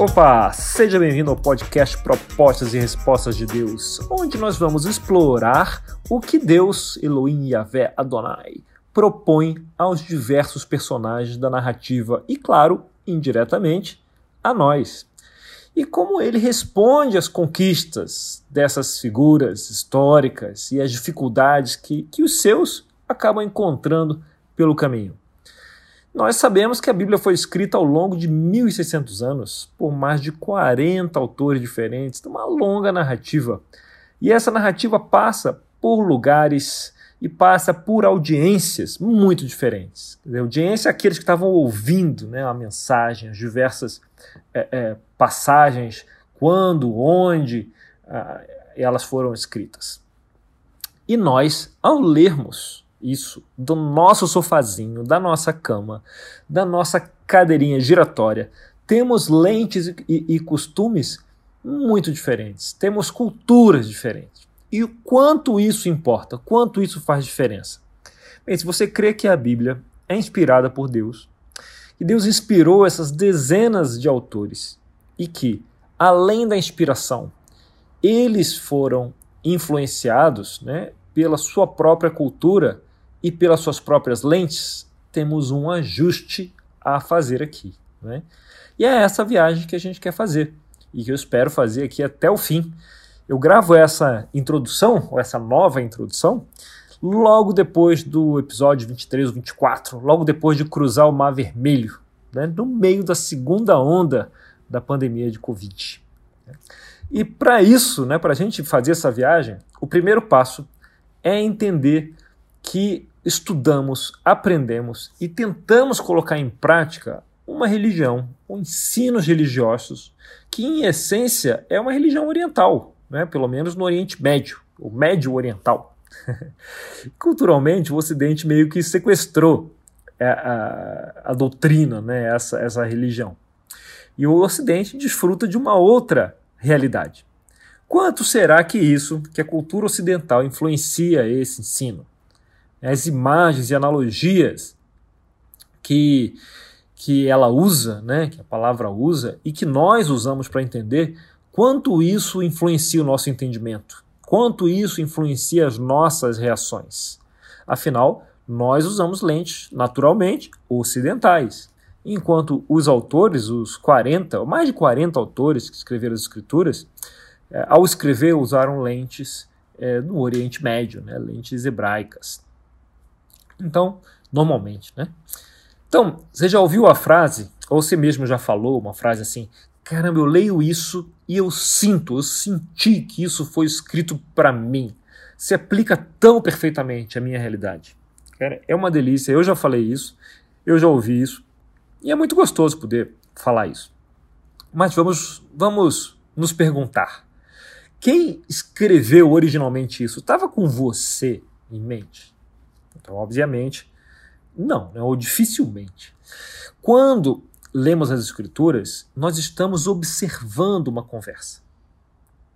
Opa, seja bem-vindo ao podcast Propostas e Respostas de Deus, onde nós vamos explorar o que Deus, Elohim Yahvé Adonai, propõe aos diversos personagens da narrativa e, claro, indiretamente, a nós. E como ele responde às conquistas dessas figuras históricas e às dificuldades que, que os seus acabam encontrando pelo caminho. Nós sabemos que a Bíblia foi escrita ao longo de 1600 anos por mais de 40 autores diferentes, uma longa narrativa. E essa narrativa passa por lugares e passa por audiências muito diferentes. A audiência é aqueles que estavam ouvindo né, a mensagem, as diversas é, é, passagens, quando, onde ah, elas foram escritas. E nós, ao lermos isso do nosso sofazinho, da nossa cama, da nossa cadeirinha giratória, temos lentes e, e, costumes muito diferentes, temos culturas diferentes. E o quanto isso importa, quanto isso faz diferença? Bem, se você crê que a Bíblia é inspirada por Deus, que Deus inspirou essas dezenas de autores e que, além da inspiração, eles foram influenciados né, pela sua própria cultura e pelas suas próprias lentes, temos um ajuste a fazer aqui. Né? E é essa viagem que a gente quer fazer e que eu espero fazer aqui até o fim. Eu gravo essa introdução, ou essa nova introdução, logo depois do episódio 23 ou 24, logo depois de cruzar o Mar Vermelho, né, no meio da segunda onda da pandemia de Covid. E para isso, né, para a gente fazer essa viagem, o primeiro passo é entender que estudamos, aprendemos e tentamos colocar em prática uma religião, ou ensinos religiosos, que em essência é uma religião oriental, né? pelo menos no Oriente Médio, o Médio Oriental. Culturalmente, o Ocidente meio que sequestrou a, a, a doutrina, né? essa, essa religião. E o Ocidente desfruta de uma outra realidade. Quanto será que isso, que a cultura ocidental influencia esse ensino? As imagens e analogias que, que ela usa, né, que a palavra usa, e que nós usamos para entender quanto isso influencia o nosso entendimento, quanto isso influencia as nossas reações. Afinal, nós usamos lentes naturalmente ocidentais, enquanto os autores, os 40, mais de 40 autores que escreveram as escrituras, é, ao escrever usaram lentes é, no Oriente Médio, né, lentes hebraicas. Então, normalmente, né? Então, você já ouviu a frase, ou você mesmo já falou uma frase assim: caramba, eu leio isso e eu sinto, eu senti que isso foi escrito para mim. Se aplica tão perfeitamente à minha realidade. Cara, é uma delícia, eu já falei isso, eu já ouvi isso, e é muito gostoso poder falar isso. Mas vamos, vamos nos perguntar: quem escreveu originalmente isso estava com você em mente? Então, obviamente, não, né, ou dificilmente. Quando lemos as Escrituras, nós estamos observando uma conversa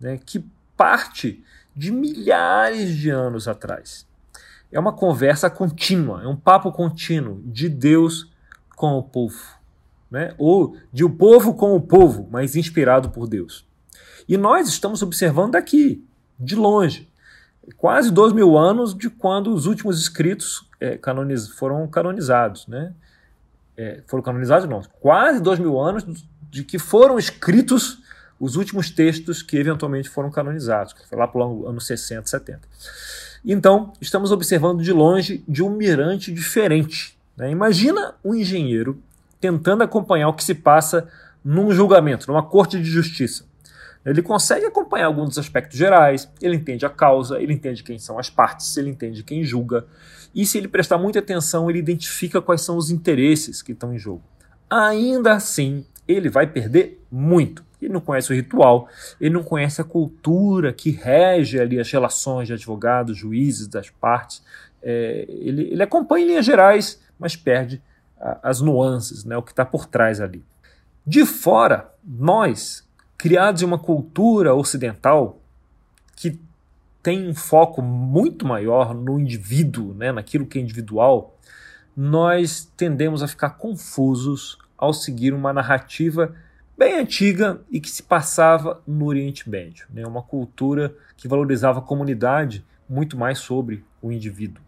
né, que parte de milhares de anos atrás. É uma conversa contínua, é um papo contínuo de Deus com o povo, né? ou de o povo com o povo, mas inspirado por Deus. E nós estamos observando daqui, de longe quase dois mil anos de quando os últimos escritos é, canoniz foram canonizados. Né? É, foram canonizados, não, quase dois mil anos de que foram escritos os últimos textos que eventualmente foram canonizados, foi lá para o ano 60, 70. Então, estamos observando de longe de um mirante diferente. Né? Imagina um engenheiro tentando acompanhar o que se passa num julgamento, numa corte de justiça. Ele consegue acompanhar alguns dos aspectos gerais, ele entende a causa, ele entende quem são as partes, ele entende quem julga. E se ele prestar muita atenção, ele identifica quais são os interesses que estão em jogo. Ainda assim, ele vai perder muito. Ele não conhece o ritual, ele não conhece a cultura que rege ali as relações de advogados, juízes, das partes. É, ele, ele acompanha em linhas gerais, mas perde a, as nuances, né, o que está por trás ali. De fora, nós, criados em uma cultura ocidental que tem um foco muito maior no indivíduo, né, naquilo que é individual, nós tendemos a ficar confusos ao seguir uma narrativa bem antiga e que se passava no Oriente Médio, né? uma cultura que valorizava a comunidade muito mais sobre o indivíduo.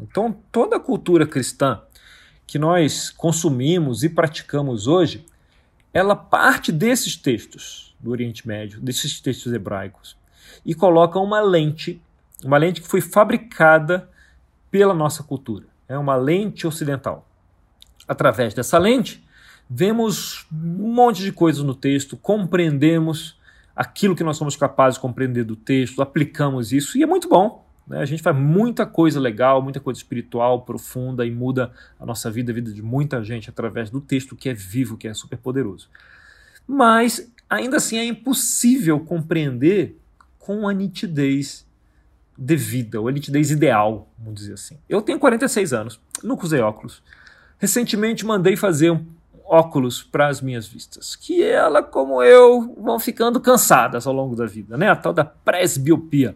Então, toda a cultura cristã que nós consumimos e praticamos hoje, ela parte desses textos do Oriente Médio, desses textos hebraicos, e coloca uma lente, uma lente que foi fabricada pela nossa cultura. É uma lente ocidental. Através dessa lente, vemos um monte de coisas no texto, compreendemos aquilo que nós somos capazes de compreender do texto, aplicamos isso e é muito bom. Né? A gente faz muita coisa legal, muita coisa espiritual, profunda e muda a nossa vida, a vida de muita gente através do texto que é vivo, que é super poderoso. Mas ainda assim é impossível compreender com a nitidez devida, ou a nitidez ideal, vamos dizer assim. Eu tenho 46 anos, nunca usei óculos. Recentemente mandei fazer um óculos para as minhas vistas, que ela, como eu, vão ficando cansadas ao longo da vida, né? A tal da presbiopia.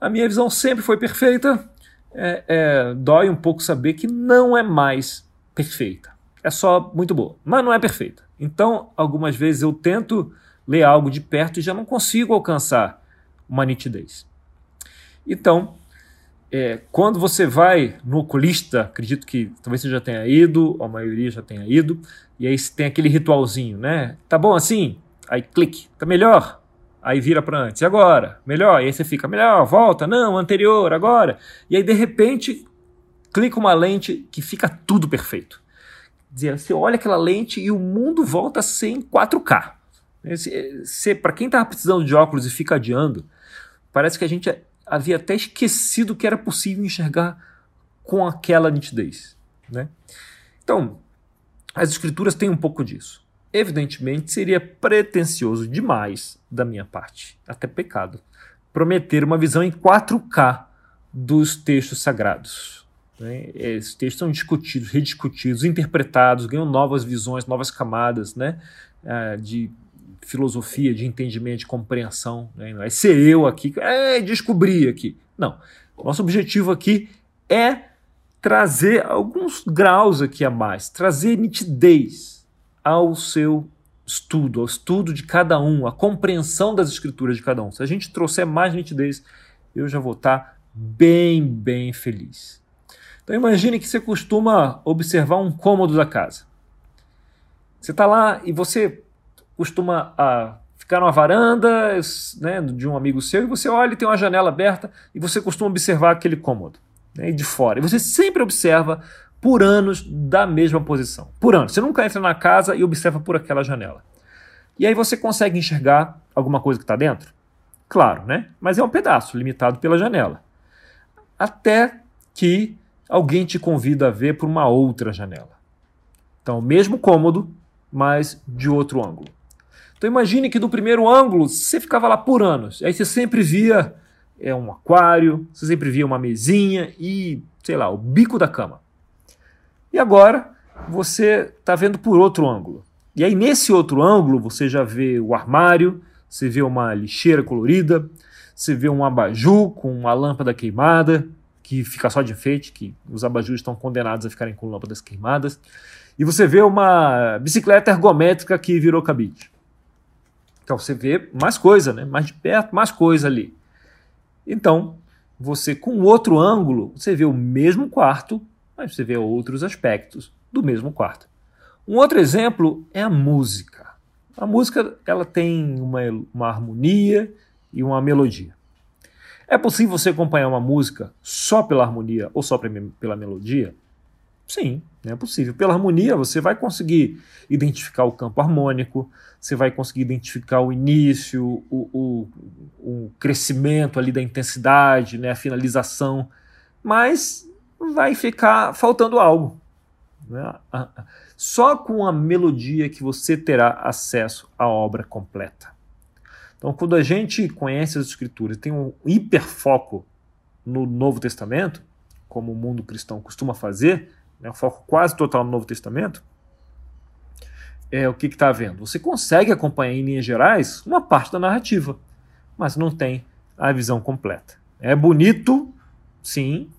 A minha visão sempre foi perfeita. É, é, dói um pouco saber que não é mais perfeita. É só muito boa, mas não é perfeita. Então, algumas vezes eu tento ler algo de perto e já não consigo alcançar uma nitidez. Então, é, quando você vai no oculista, acredito que talvez você já tenha ido, a maioria já tenha ido, e aí tem aquele ritualzinho, né? Tá bom assim? Aí clique, tá melhor? Aí vira para antes, e agora? Melhor? E aí você fica melhor, volta, não, anterior, agora. E aí de repente clica uma lente que fica tudo perfeito. Dizer, você olha aquela lente e o mundo volta a ser em 4K. Para quem estava precisando de óculos e fica adiando, parece que a gente havia até esquecido que era possível enxergar com aquela nitidez. Né? Então, as escrituras têm um pouco disso. Evidentemente, seria pretensioso demais da minha parte, até pecado, prometer uma visão em 4K dos textos sagrados. Né? Esses textos são discutidos, rediscutidos, interpretados, ganham novas visões, novas camadas né? Ah, de filosofia, de entendimento, de compreensão. Né? Não é ser eu aqui, é descobrir aqui. Não. Nosso objetivo aqui é trazer alguns graus aqui a mais, trazer nitidez ao seu estudo, ao estudo de cada um, a compreensão das escrituras de cada um. Se a gente trouxer mais nitidez, eu já vou estar bem, bem feliz. Então imagine que você costuma observar um cômodo da casa. Você está lá e você costuma ah, ficar numa varanda né, de um amigo seu e você olha e tem uma janela aberta e você costuma observar aquele cômodo né, de fora. E você sempre observa por anos da mesma posição. Por anos. Você nunca entra na casa e observa por aquela janela. E aí você consegue enxergar alguma coisa que está dentro? Claro, né? Mas é um pedaço limitado pela janela. Até que alguém te convida a ver por uma outra janela. Então, mesmo cômodo, mas de outro ângulo. Então imagine que do primeiro ângulo você ficava lá por anos. Aí você sempre via é, um aquário, você sempre via uma mesinha e, sei lá, o bico da cama. E agora você está vendo por outro ângulo. E aí nesse outro ângulo você já vê o armário, você vê uma lixeira colorida, você vê um abajur com uma lâmpada queimada, que fica só de enfeite, que os abajures estão condenados a ficarem com lâmpadas queimadas. E você vê uma bicicleta ergométrica que virou cabide. Então você vê mais coisa, né? mais de perto, mais coisa ali. Então, você com outro ângulo, você vê o mesmo quarto, mas você vê outros aspectos do mesmo quarto. Um outro exemplo é a música. A música ela tem uma, uma harmonia e uma melodia. É possível você acompanhar uma música só pela harmonia ou só pela melodia? Sim, é possível. Pela harmonia, você vai conseguir identificar o campo harmônico, você vai conseguir identificar o início, o, o, o crescimento ali da intensidade, né, a finalização, mas vai ficar faltando algo. Né? Só com a melodia que você terá acesso à obra completa. Então, quando a gente conhece as Escrituras, tem um hiperfoco no Novo Testamento, como o mundo cristão costuma fazer, né, um foco quase total no Novo Testamento, é o que está havendo? Você consegue acompanhar em linhas gerais uma parte da narrativa, mas não tem a visão completa. É bonito, sim,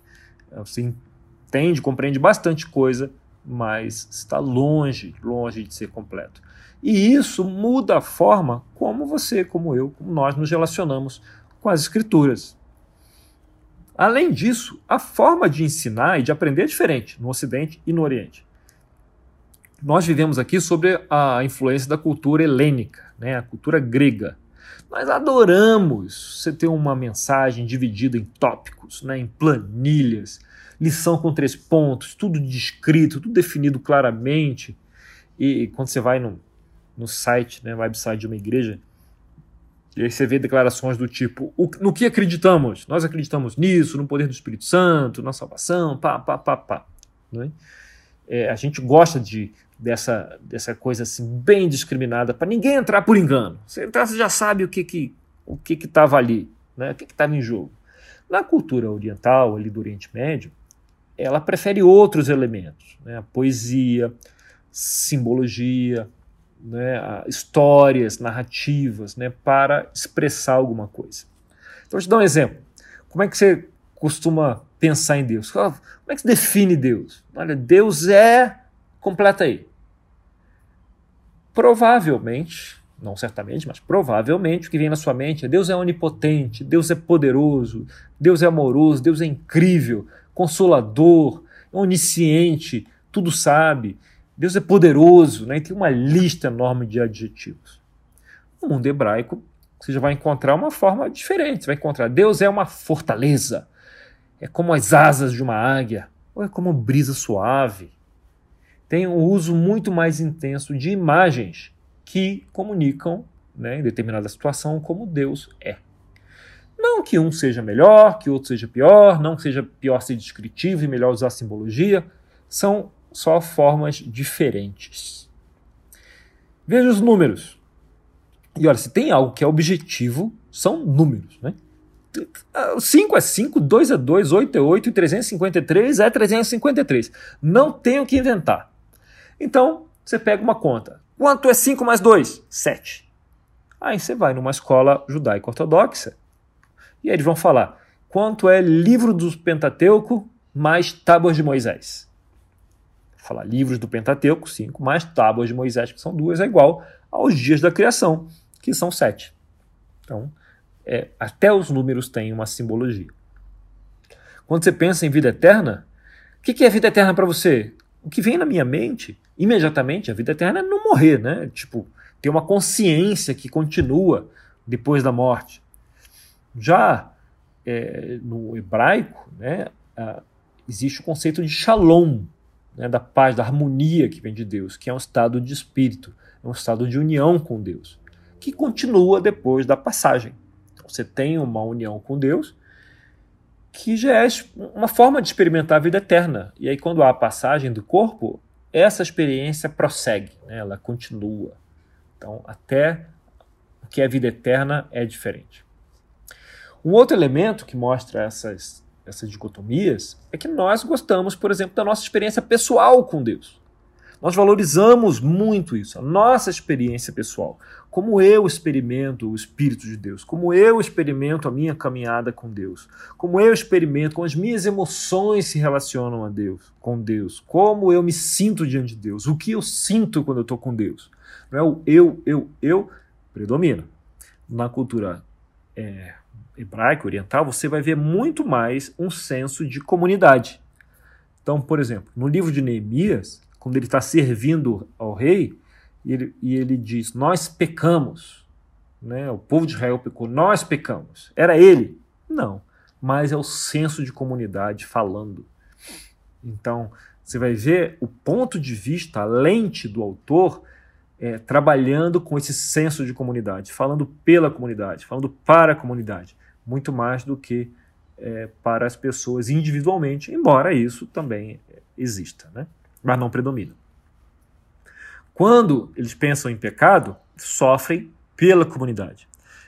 você entende, compreende bastante coisa, mas está longe, longe de ser completo. E isso muda a forma como você, como eu, como nós nos relacionamos com as escrituras. Além disso, a forma de ensinar e de aprender é diferente no Ocidente e no Oriente. Nós vivemos aqui sobre a influência da cultura helênica, né, a cultura grega. Nós adoramos você ter uma mensagem dividida em tópicos, né, em planilhas, lição com três pontos, tudo descrito, tudo definido claramente. E quando você vai no, no site, né, website de uma igreja, e aí você vê declarações do tipo: no que acreditamos? Nós acreditamos nisso, no poder do Espírito Santo, na salvação, pá, pá, pá, pá. Né? É, a gente gosta de, dessa, dessa coisa assim, bem discriminada, para ninguém entrar por engano. Você entrar, você já sabe o que que o que estava ali, né? o que estava em jogo. Na cultura oriental, ali do Oriente Médio, ela prefere outros elementos, né? a poesia, simbologia, né, histórias, narrativas, né, para expressar alguma coisa. Então, vou te dar um exemplo. Como é que você costuma pensar em Deus? Como é que se define Deus? Olha, Deus é. Completa aí. Provavelmente, não certamente, mas provavelmente o que vem na sua mente é Deus é onipotente, Deus é poderoso, Deus é amoroso, Deus é incrível, consolador, onisciente, tudo sabe, Deus é poderoso, né? E tem uma lista enorme de adjetivos. No mundo hebraico, você já vai encontrar uma forma diferente. Você vai encontrar Deus é uma fortaleza, é como as asas de uma águia, ou é como brisa suave. Tem um uso muito mais intenso de imagens que comunicam, né, em determinada situação, como Deus é. Não que um seja melhor, que outro seja pior, não que seja pior ser descritivo e melhor usar simbologia. São só formas diferentes. Veja os números. E olha, se tem algo que é objetivo, são números. Né? 5 é 5, 2 é 2, 8 é 8 e 353 é 353. Não tenho que inventar. Então, você pega uma conta. Quanto é 5 mais 2? 7. Aí você vai numa escola judaica ortodoxa e eles vão falar quanto é livro do Pentateuco mais tábuas de Moisés falar livros do Pentateuco, cinco, mais tábuas de Moisés, que são duas, é igual aos dias da criação, que são sete. Então, é, até os números têm uma simbologia. Quando você pensa em vida eterna, o que, que é vida eterna para você? O que vem na minha mente, imediatamente, a vida eterna é não morrer, né? Tipo, ter uma consciência que continua depois da morte. Já é, no hebraico, né, existe o conceito de shalom, né, da paz, da harmonia que vem de Deus, que é um estado de espírito, é um estado de união com Deus, que continua depois da passagem. Então, você tem uma união com Deus que já é uma forma de experimentar a vida eterna. E aí, quando há a passagem do corpo, essa experiência prossegue, né, ela continua. Então, até o que é vida eterna é diferente. Um outro elemento que mostra essas essas dicotomias é que nós gostamos, por exemplo, da nossa experiência pessoal com Deus. Nós valorizamos muito isso, a nossa experiência pessoal. Como eu experimento o Espírito de Deus, como eu experimento a minha caminhada com Deus, como eu experimento, como as minhas emoções se relacionam a Deus, com Deus, como eu me sinto diante de Deus, o que eu sinto quando eu estou com Deus. Não é o eu, eu, eu predomina. Na cultura é, hebraico, oriental, você vai ver muito mais um senso de comunidade. Então, por exemplo, no livro de Neemias, quando ele está servindo ao rei, e ele, e ele diz: Nós pecamos. Né? O povo de Israel pecou, nós pecamos. Era ele? Não, mas é o senso de comunidade falando. Então, você vai ver o ponto de vista, a lente do autor, é, trabalhando com esse senso de comunidade, falando pela comunidade, falando para a comunidade muito mais do que é, para as pessoas individualmente, embora isso também exista, né? mas não predomina. Quando eles pensam em pecado, sofrem pela comunidade.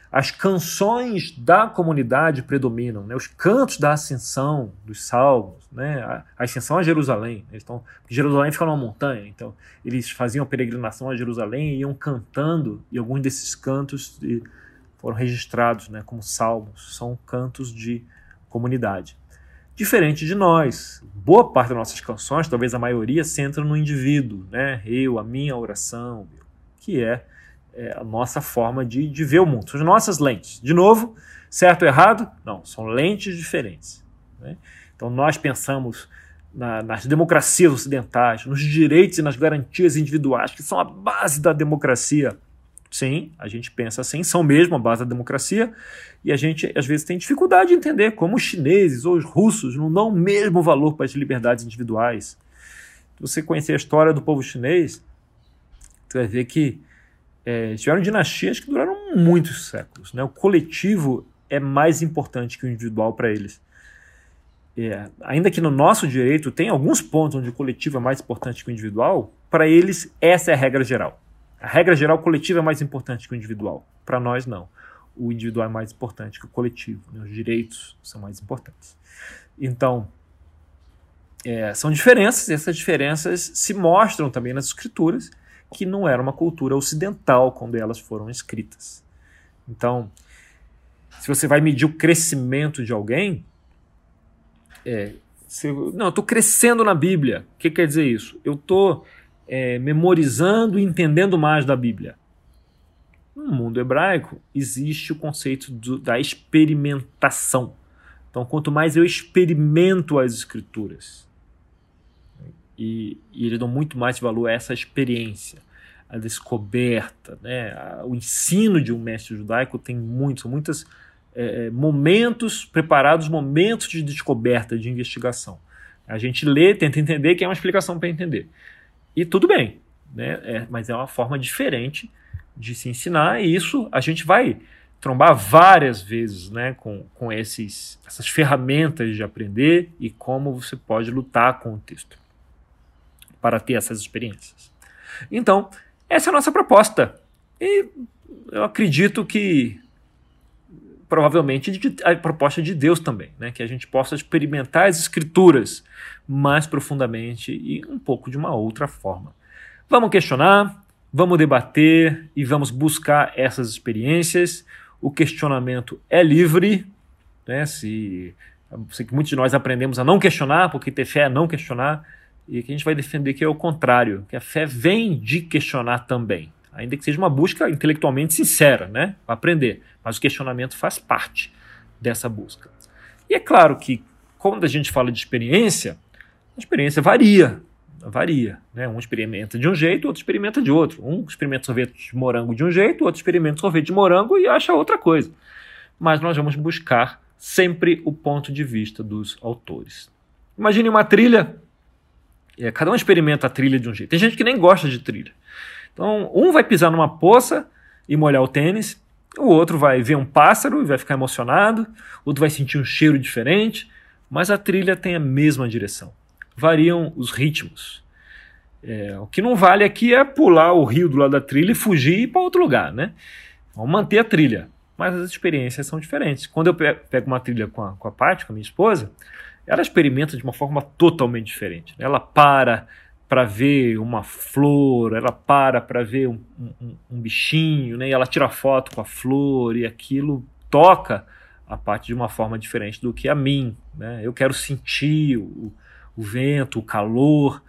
As canções da comunidade predominam, né? os cantos da ascensão, dos salmos, né? a, ascensão a Jerusalém. Eles estão, Jerusalém fica numa montanha, então eles faziam peregrinação a Jerusalém e iam cantando, e alguns desses cantos foram registrados né, como salmos, são cantos de comunidade. Diferente de nós. Boa parte das nossas canções, talvez a maioria, centra no indivíduo, né? Eu, a minha oração, que é, é a nossa forma de, de ver o mundo, são as nossas lentes. De novo, certo ou errado? Não, são lentes diferentes. Né? Então nós pensamos na, nas democracias ocidentais, nos direitos e nas garantias individuais, que são a base da democracia. Sim, a gente pensa assim, são mesmo a base da democracia, e a gente às vezes tem dificuldade de entender como os chineses ou os russos não dão o mesmo valor para as liberdades individuais. Se você conhecer a história do povo chinês, você vai ver que é, tiveram dinastias que duraram muitos séculos. Né? O coletivo é mais importante que o individual para eles. É, ainda que no nosso direito tem alguns pontos onde o coletivo é mais importante que o individual, para eles essa é a regra geral. A regra geral coletiva é mais importante que o individual. Para nós, não. O individual é mais importante que o coletivo. Né? Os direitos são mais importantes. Então, é, são diferenças, e essas diferenças se mostram também nas escrituras, que não era uma cultura ocidental quando elas foram escritas. Então, se você vai medir o crescimento de alguém, é, se, não, eu estou crescendo na Bíblia. O que quer dizer isso? Eu estou é, memorizando e entendendo mais da Bíblia. No mundo hebraico existe o conceito do, da experimentação. Então, quanto mais eu experimento as escrituras, e, e eles dão muito mais valor a essa experiência, a descoberta, né? o ensino de um mestre judaico tem muitos é, é, momentos preparados, momentos de descoberta, de investigação. A gente lê, tenta entender, que é uma explicação para entender. E tudo bem, né? É, mas é uma forma diferente de se ensinar, e isso a gente vai trombar várias vezes né, com, com esses, essas ferramentas de aprender e como você pode lutar com o texto para ter essas experiências. Então, essa é a nossa proposta. E eu acredito que provavelmente a proposta de Deus também, né? que a gente possa experimentar as escrituras mais profundamente e um pouco de uma outra forma. Vamos questionar, vamos debater e vamos buscar essas experiências. O questionamento é livre, né? Se sei que muitos de nós aprendemos a não questionar, porque ter fé é não questionar, e que a gente vai defender que é o contrário, que a fé vem de questionar também ainda que seja uma busca intelectualmente sincera, né? Aprender. Mas o questionamento faz parte dessa busca. E é claro que, quando a gente fala de experiência, a experiência varia. Varia. Né? Um experimenta de um jeito, outro experimenta de outro. Um experimenta sorvete de morango de um jeito, outro experimenta sorvete de morango e acha outra coisa. Mas nós vamos buscar sempre o ponto de vista dos autores. Imagine uma trilha. É, cada um experimenta a trilha de um jeito. Tem gente que nem gosta de trilha. Então, um vai pisar numa poça e molhar o tênis, o outro vai ver um pássaro e vai ficar emocionado, o outro vai sentir um cheiro diferente, mas a trilha tem a mesma direção. Variam os ritmos. É, o que não vale aqui é pular o rio do lado da trilha e fugir e ir para outro lugar, né? Vamos manter a trilha. Mas as experiências são diferentes. Quando eu pego uma trilha com a, com a Paty, com a minha esposa, ela experimenta de uma forma totalmente diferente. Ela para, para ver uma flor, ela para para ver um, um, um, bichinho, né? E ela tira foto com a flor e aquilo toca a parte de uma forma diferente do que a mim, né? Eu quero sentir o, o vento, o calor,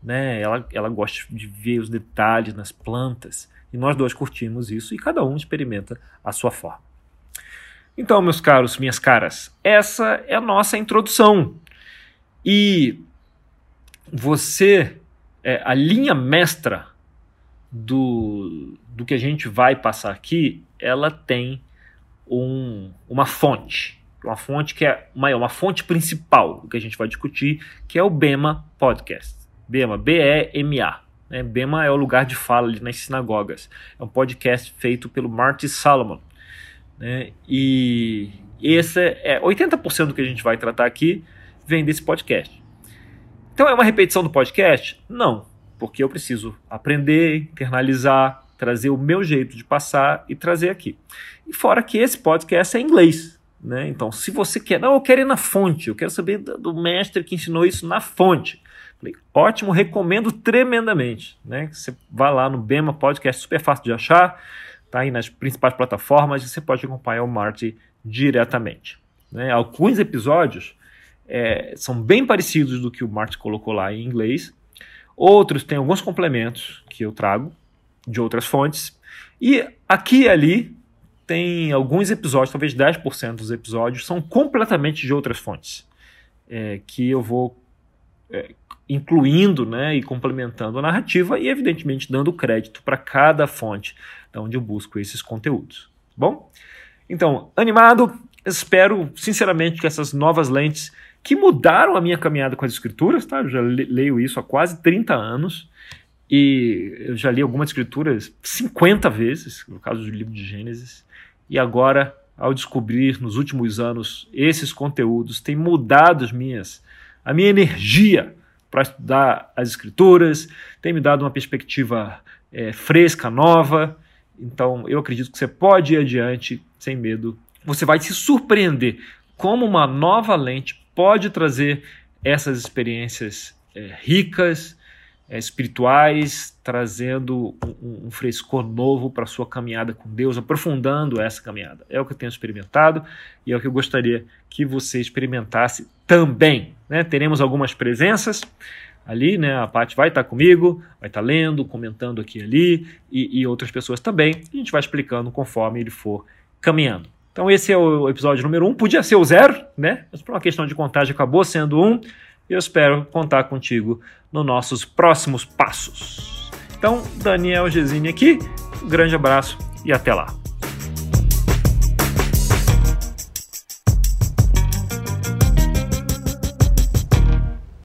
né? Ela, ela gosta de ver os detalhes nas plantas e nós dois curtimos isso e cada um experimenta a sua forma. Então, meus caros, minhas caras, essa é a nossa introdução. E você, é, a linha mestra do, do que a gente vai passar aqui, ela tem um, uma fonte. Uma fonte que é uma, uma fonte principal do que a gente vai discutir, que é o Bema Podcast. Bema, B-E-M-A. Né? Bema é o lugar de fala ali nas sinagogas. É um podcast feito pelo Marty Salomon. Né? E esse é 80% do que a gente vai tratar aqui vem desse podcast. Então é uma repetição do podcast? Não, porque eu preciso aprender, internalizar, trazer o meu jeito de passar e trazer aqui. E fora que esse podcast é em inglês. Né? Então, se você quer, não, eu quero ir na fonte, eu quero saber do mestre que ensinou isso na fonte. Falei, ótimo, recomendo tremendamente. Né? Você vá lá no Bema Podcast, super fácil de achar, tá aí nas principais plataformas e você pode acompanhar o Marty diretamente. Né? Alguns episódios é, são bem parecidos do que o Marx colocou lá em inglês. Outros têm alguns complementos que eu trago de outras fontes. E aqui e ali tem alguns episódios, talvez 10% dos episódios, são completamente de outras fontes. É, que eu vou é, incluindo né, e complementando a narrativa e, evidentemente, dando crédito para cada fonte de onde eu busco esses conteúdos. Tá bom? Então, animado, espero sinceramente que essas novas lentes que mudaram a minha caminhada com as escrituras, tá? Eu já leio isso há quase 30 anos e eu já li algumas escrituras 50 vezes, no caso do livro de Gênesis, e agora, ao descobrir nos últimos anos esses conteúdos, tem mudado as minhas, a minha energia para estudar as escrituras, tem me dado uma perspectiva é, fresca, nova. Então, eu acredito que você pode ir adiante sem medo. Você vai se surpreender como uma nova lente pode trazer essas experiências é, ricas, é, espirituais, trazendo um, um frescor novo para a sua caminhada com Deus, aprofundando essa caminhada. É o que eu tenho experimentado e é o que eu gostaria que você experimentasse também. Né? Teremos algumas presenças ali, né? A Paty vai estar comigo, vai estar lendo, comentando aqui e ali, e, e outras pessoas também. E a gente vai explicando conforme ele for caminhando. Então esse é o episódio número um. Podia ser o zero, né? Mas por uma questão de contagem acabou sendo um. Eu espero contar contigo nos nossos próximos passos. Então, Daniel Gesine aqui, um grande abraço e até lá.